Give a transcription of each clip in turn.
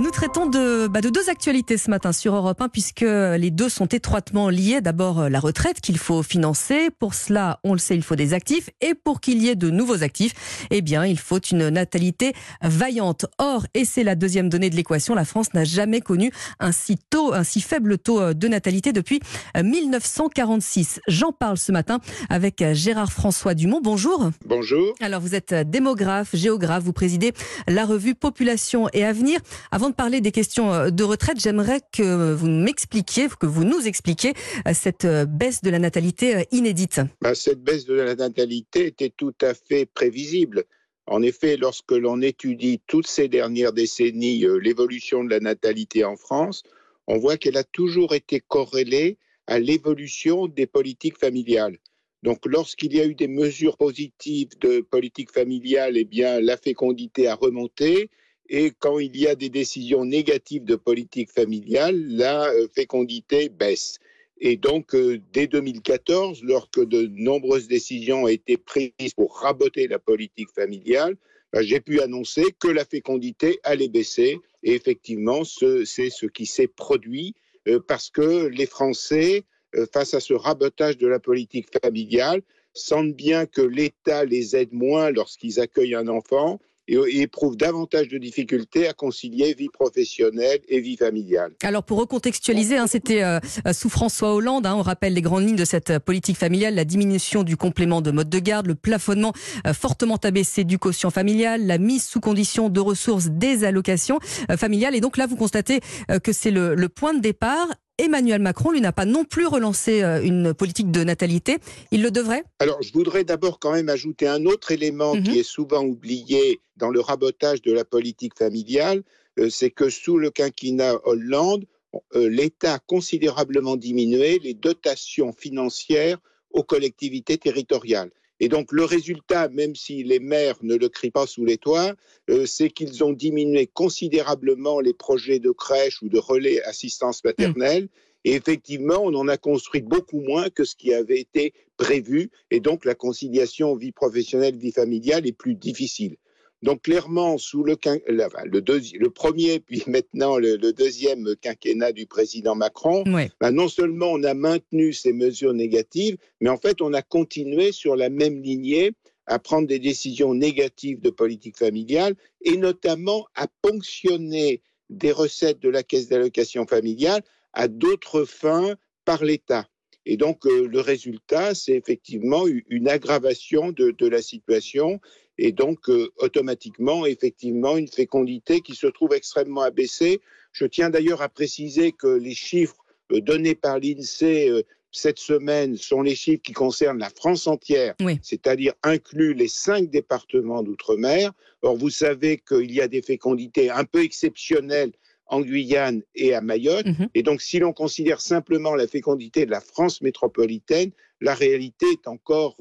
Nous traitons de, bah, de deux actualités ce matin sur Europe 1 puisque les deux sont étroitement liés. D'abord la retraite qu'il faut financer. Pour cela, on le sait, il faut des actifs. Et pour qu'il y ait de nouveaux actifs, eh bien, il faut une natalité vaillante. Or, et c'est la deuxième donnée de l'équation, la France n'a jamais connu un si, tôt, un si faible taux de natalité depuis 1946. J'en parle ce matin avec Gérard François Dumont. Bonjour. Bonjour. Alors, vous êtes démographe, géographe, vous présidez la revue Population et Avenir. Avant parler des questions euh, de retraite, j'aimerais que vous m'expliquiez, que vous nous expliquiez euh, cette euh, baisse de la natalité inédite. Bah, cette baisse de la natalité était tout à fait prévisible. En effet, lorsque l'on étudie toutes ces dernières décennies l'évolution de la natalité en France, on voit qu'elle a toujours été corrélée à l'évolution des politiques familiales. Donc, lorsqu'il y a eu des mesures positives de politique familiale, eh bien, la fécondité a remonté. Et quand il y a des décisions négatives de politique familiale, la euh, fécondité baisse. Et donc, euh, dès 2014, lorsque de nombreuses décisions ont été prises pour raboter la politique familiale, ben, j'ai pu annoncer que la fécondité allait baisser. Et effectivement, c'est ce qui s'est produit euh, parce que les Français, face à ce rabotage de la politique familiale, sentent bien que l'État les aide moins lorsqu'ils accueillent un enfant et éprouvent davantage de difficultés à concilier vie professionnelle et vie familiale. Alors pour recontextualiser, hein, c'était euh, sous François Hollande, hein, on rappelle les grandes lignes de cette politique familiale, la diminution du complément de mode de garde, le plafonnement euh, fortement abaissé du quotient familial, la mise sous condition de ressources des allocations euh, familiales. Et donc là, vous constatez que c'est le, le point de départ Emmanuel Macron, lui, n'a pas non plus relancé euh, une politique de natalité. Il le devrait? Alors, je voudrais d'abord quand même ajouter un autre élément qui mhm. est souvent oublié dans le rabotage de la politique familiale, euh, c'est que sous le quinquennat Hollande, euh, l'État a considérablement diminué les dotations financières aux collectivités territoriales. Et donc le résultat, même si les maires ne le crient pas sous les toits, euh, c'est qu'ils ont diminué considérablement les projets de crèche ou de relais assistance maternelle. Et effectivement, on en a construit beaucoup moins que ce qui avait été prévu. Et donc la conciliation vie professionnelle, vie familiale est plus difficile. Donc clairement, sous le, le, premier, puis maintenant le, deuxième quinquennat du président Macron, bah, non seulement on a maintenu ces mesures négatives, mais en fait on a continué sur la même lignée à prendre des décisions négatives de politique familiale et notamment à ponctionner des recettes de la caisse d'allocation familiale à d'autres fins par l'État. Et donc, euh, le résultat, c'est effectivement une aggravation de, de, la situation et donc euh, automatiquement, effectivement, une fécondité qui se trouve extrêmement abaissée. Je tiens d'ailleurs à préciser que les chiffres euh, donnés par l'INSEE euh, cette semaine sont les chiffres qui concernent la France entière, c'est-à-dire inclus les cinq départements d'outre-mer. Or, vous savez qu'il y a des fécondités un peu exceptionnelles en Guyane et à Mayotte. Mhm. Et donc, si l'on considère simplement la fécondité de la France métropolitaine, la réalité est encore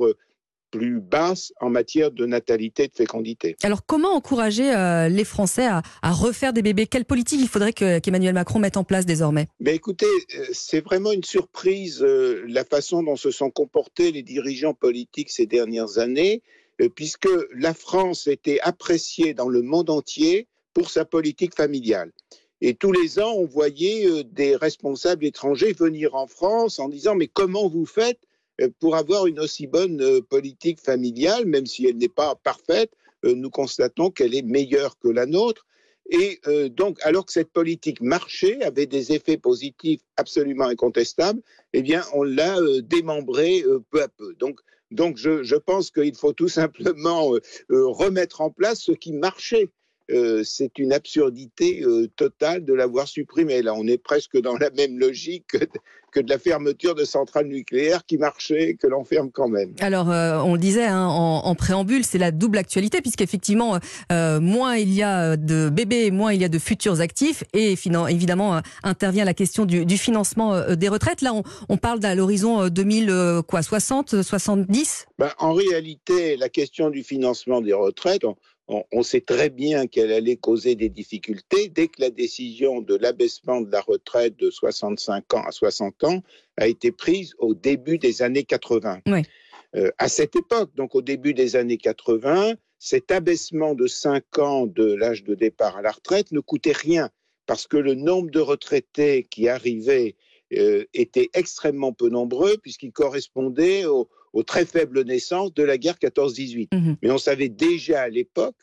plus basse en matière de natalité et de fécondité. Alors comment encourager euh, les Français à, refaire des bébés? Quelle politique il faudrait qu'Emmanuel Macron mette en place désormais? Mais Écoutez, euh, c'est vraiment une surprise euh, la façon dont se sont comportés les dirigeants politiques ces dernières années, puisque la France était appréciée dans le monde entier pour sa politique familiale. Et tous les ans, on voyait des responsables étrangers venir en France en disant mais comment vous faites pour avoir une aussi bonne euh, politique familiale, même si elle n'est pas parfaite, euh, nous constatons qu'elle est meilleure que la nôtre. Et donc, alors que cette politique marchait, avait des effets positifs absolument incontestables, eh bien, on l'a démembrée peu à peu. Donc, donc je, je pense qu'il faut tout simplement remettre en place ce qui marchait. Euh, c'est une absurdité euh, totale de l'avoir supprimé. Là, on est presque dans la même logique que, de la fermeture de centrales nucléaires qui marchaient, que l'on ferme quand même. Alors, euh, on le disait hein, en, préambule, c'est la double actualité, puisqu'effectivement, moins il y a de bébés, moins il y a de futurs actifs, et évidemment, intervient la question du, financement des retraites. Là, on, parle d'à l'horizon 2060, 70 ben, En réalité, la question du financement des retraites, on, sait très bien qu'elle allait causer des difficultés dès que la décision de l'abaissement de la retraite de 65 ans à 60 ans a été prise au début des années 80. Euh, à cette époque, donc au début des années 80, cet abaissement de 5 ans de l'âge de départ à la retraite ne coûtait rien parce que le nombre de retraités qui arrivaient euh, était extrêmement peu nombreux, puisqu'il correspondait aux, très faibles naissances de la guerre 14-18. Mhm. Mais on savait déjà à l'époque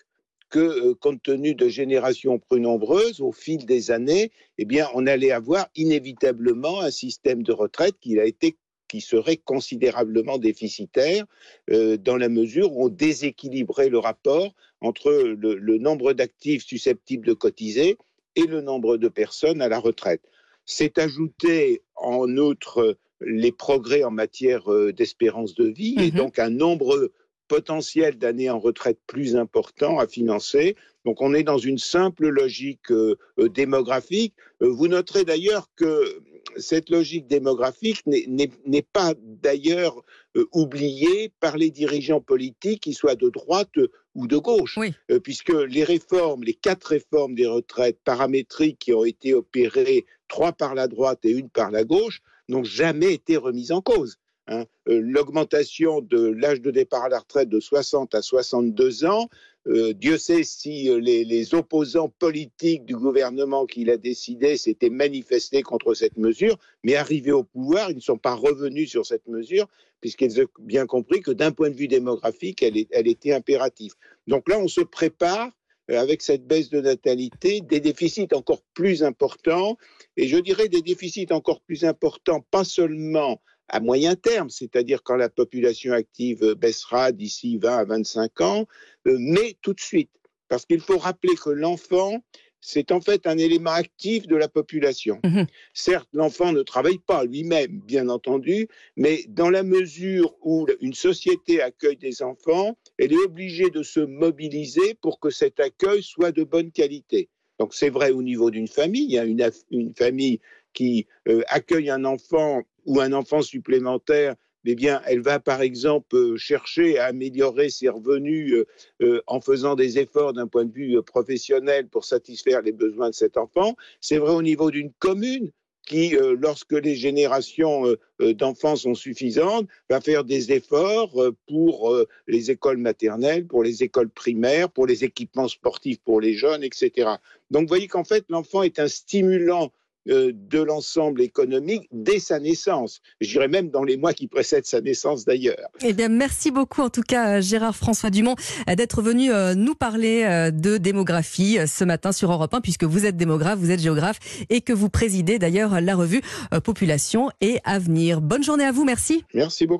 que, euh, compte tenu de générations plus nombreuses, au fil des années, eh bien, on allait avoir inévitablement un système de retraite qui a été qui serait considérablement déficitaire euh, dans la mesure où on déséquilibrait le rapport entre le, nombre d'actifs susceptibles de cotiser et le nombre de personnes à la retraite. C'est ajouté en outre les progrès en matière euh, d'espérance de vie et mhm. donc un nombre potentiel d'années en retraite plus important à financer. Donc on est dans une simple logique euh, démographique. vous noterez d'ailleurs que cette logique démographique n'est pas d'ailleurs euh, oubliée par les dirigeants politiques, qu'ils soient de droite ou de gauche, euh, puisque les réformes, les quatre réformes des retraites paramétriques qui ont été opérées, trois par la droite et une par la gauche, n'ont jamais été remises en cause. Hein. Euh, l'augmentation de l'âge de départ à la retraite de 60 à 62 ans, euh, Dieu sait si euh, les, opposants politiques du gouvernement qui l'a décidé s'étaient manifestés contre cette mesure, mais arrivés au pouvoir, ils ne sont pas revenus sur cette mesure, puisqu'ils ont bien compris que d'un point de vue démographique, elle, elle était impérative. Donc là, on se prépare avec cette baisse de natalité, des déficits encore plus importants, et je dirais des déficits encore plus importants, pas seulement à moyen terme, c'est-à-dire quand la population active baissera d'ici 20 à 25 ans, euh, mais tout de suite. Parce qu'il faut rappeler que l'enfant, c'est en fait un élément actif de la population. Mhm. Certes, l'enfant ne travaille pas lui-même, bien entendu, mais dans la mesure où une société accueille des enfants, elle est obligée de se mobiliser pour que cet accueil soit de bonne qualité. Donc c'est vrai au niveau d'une famille, il y a une, une famille qui euh, accueille un enfant ou un enfant supplémentaire, eh bien, elle va par exemple euh, chercher à améliorer ses revenus euh, en faisant des efforts d'un point de vue professionnel pour satisfaire les besoins de cet enfant. C'est vrai au niveau d'une commune qui, lorsque les générations d'enfants sont suffisantes, va faire des efforts pour les écoles maternelles, pour les écoles primaires, pour les équipements sportifs pour les jeunes, etc. Donc, vous voyez qu'en fait, l'enfant est un stimulant euh, de l'ensemble économique dès sa naissance. Je dirais même dans les mois qui précèdent sa naissance d'ailleurs. Eh bien, merci beaucoup en tout cas Gérard François Dumont d'être venu euh, nous parler euh, de démographie ce matin sur Europe 1 puisque vous êtes démographe, vous êtes géographe et que vous présidez d'ailleurs la revue Population et Avenir. Bonne journée à vous, merci. Merci beaucoup.